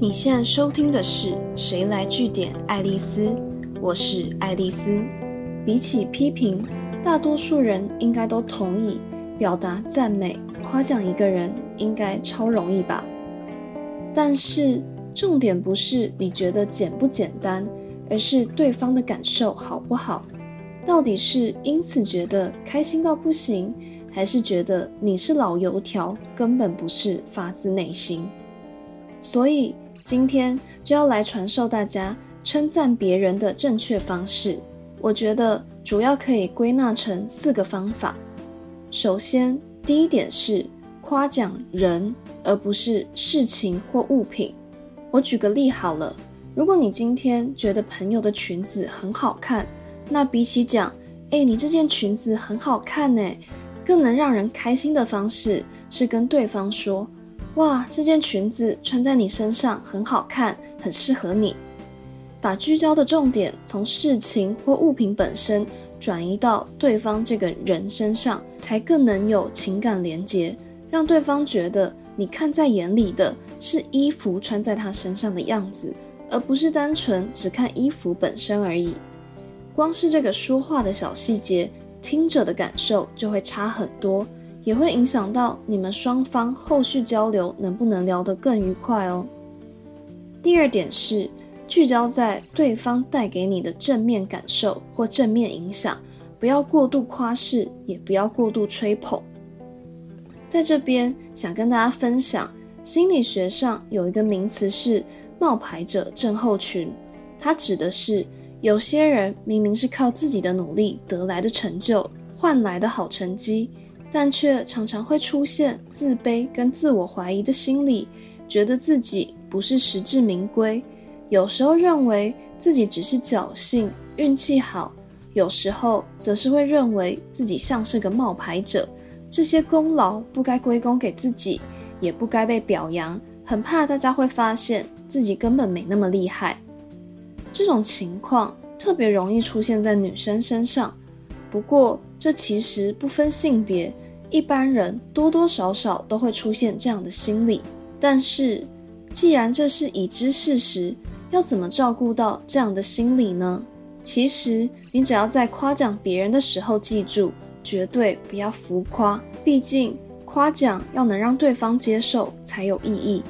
你现在收听的是《谁来据点爱丽丝》，我是爱丽丝。比起批评，大多数人应该都同意，表达赞美、夸奖一个人应该超容易吧？但是重点不是你觉得简不简单，而是对方的感受好不好？到底是因此觉得开心到不行，还是觉得你是老油条，根本不是发自内心？所以今天就要来传授大家称赞别人的正确方式。我觉得主要可以归纳成四个方法。首先，第一点是夸奖人，而不是事情或物品。我举个例好了，如果你今天觉得朋友的裙子很好看，那比起讲“哎，你这件裙子很好看呢”，更能让人开心的方式是跟对方说：“哇，这件裙子穿在你身上很好看，很适合你。”把聚焦的重点从事情或物品本身转移到对方这个人身上，才更能有情感连接，让对方觉得你看在眼里的是衣服穿在他身上的样子，而不是单纯只看衣服本身而已。光是这个说话的小细节，听者的感受就会差很多，也会影响到你们双方后续交流能不能聊得更愉快哦。第二点是。聚焦在对方带给你的正面感受或正面影响，不要过度夸饰，也不要过度吹捧。在这边想跟大家分享，心理学上有一个名词是冒牌者症候群，它指的是有些人明明是靠自己的努力得来的成就，换来的好成绩，但却常常会出现自卑跟自我怀疑的心理，觉得自己不是实至名归。有时候认为自己只是侥幸运气好，有时候则是会认为自己像是个冒牌者，这些功劳不该归功给自己，也不该被表扬，很怕大家会发现自己根本没那么厉害。这种情况特别容易出现在女生身上，不过这其实不分性别，一般人多多少少都会出现这样的心理。但是既然这是已知事实，要怎么照顾到这样的心理呢？其实你只要在夸奖别人的时候，记住绝对不要浮夸，毕竟夸奖要能让对方接受才有意义。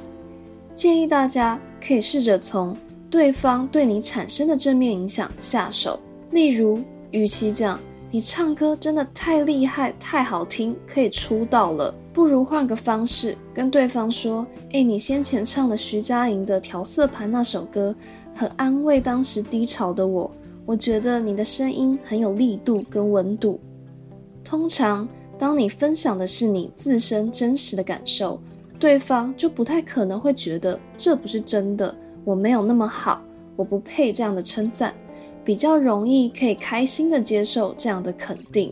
建议大家可以试着从对方对你产生的正面影响下手，例如，与其讲你唱歌真的太厉害、太好听，可以出道了。不如换个方式跟对方说：“哎，你先前唱的徐佳莹的《调色盘》那首歌，很安慰当时低潮的我。我觉得你的声音很有力度跟温度。通常，当你分享的是你自身真实的感受，对方就不太可能会觉得这不是真的，我没有那么好，我不配这样的称赞，比较容易可以开心的接受这样的肯定。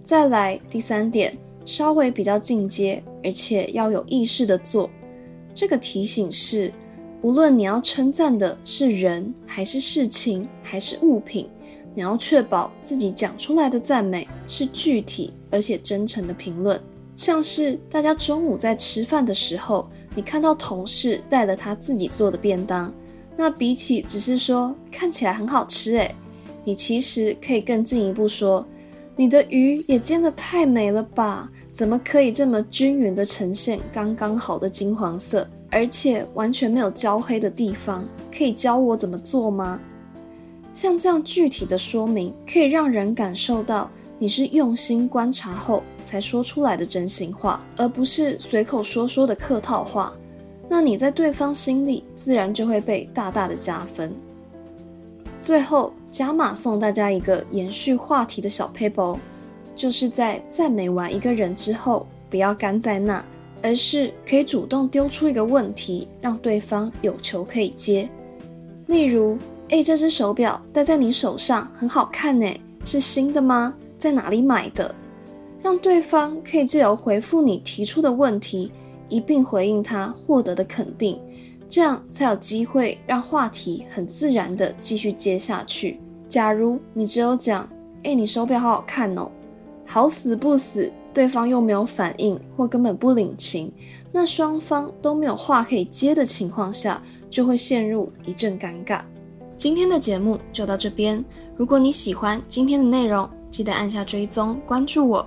再来第三点。”稍微比较进阶，而且要有意识的做。这个提醒是，无论你要称赞的是人，还是事情，还是物品，你要确保自己讲出来的赞美是具体而且真诚的评论。像是大家中午在吃饭的时候，你看到同事带了他自己做的便当，那比起只是说看起来很好吃，诶，你其实可以更进一步说。你的鱼也煎得太美了吧？怎么可以这么均匀的呈现刚刚好的金黄色，而且完全没有焦黑的地方？可以教我怎么做吗？像这样具体的说明，可以让人感受到你是用心观察后才说出来的真心话，而不是随口说说的客套话。那你在对方心里自然就会被大大的加分。最后。加码送大家一个延续话题的小 paper，就是在赞美完一个人之后，不要干在那，而是可以主动丢出一个问题，让对方有球可以接。例如，哎，这只手表戴在你手上很好看呢，是新的吗？在哪里买的？让对方可以自由回复你提出的问题，一并回应他获得的肯定，这样才有机会让话题很自然的继续接下去。假如你只有讲，哎，你手表好好看哦，好死不死，对方又没有反应或根本不领情，那双方都没有话可以接的情况下，就会陷入一阵尴尬。今天的节目就到这边，如果你喜欢今天的内容，记得按下追踪关注我，